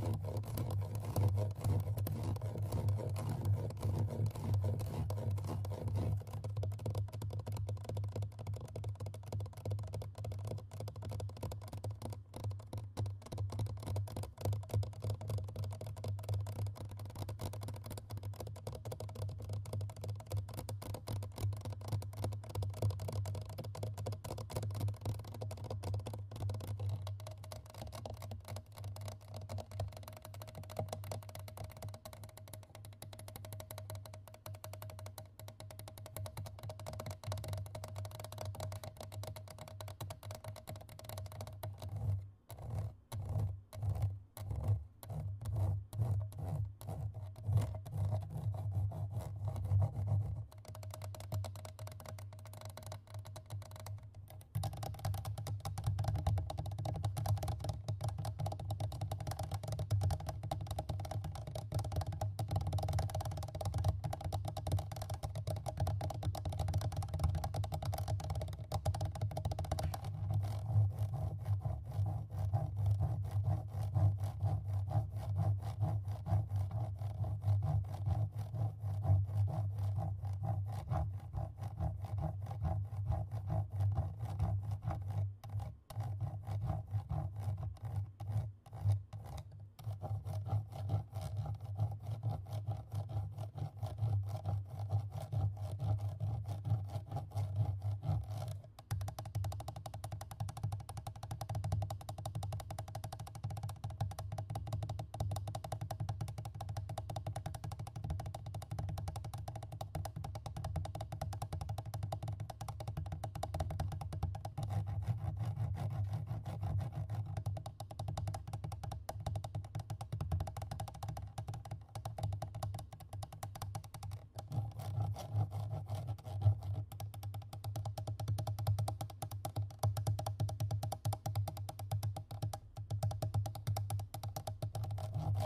どっちだ?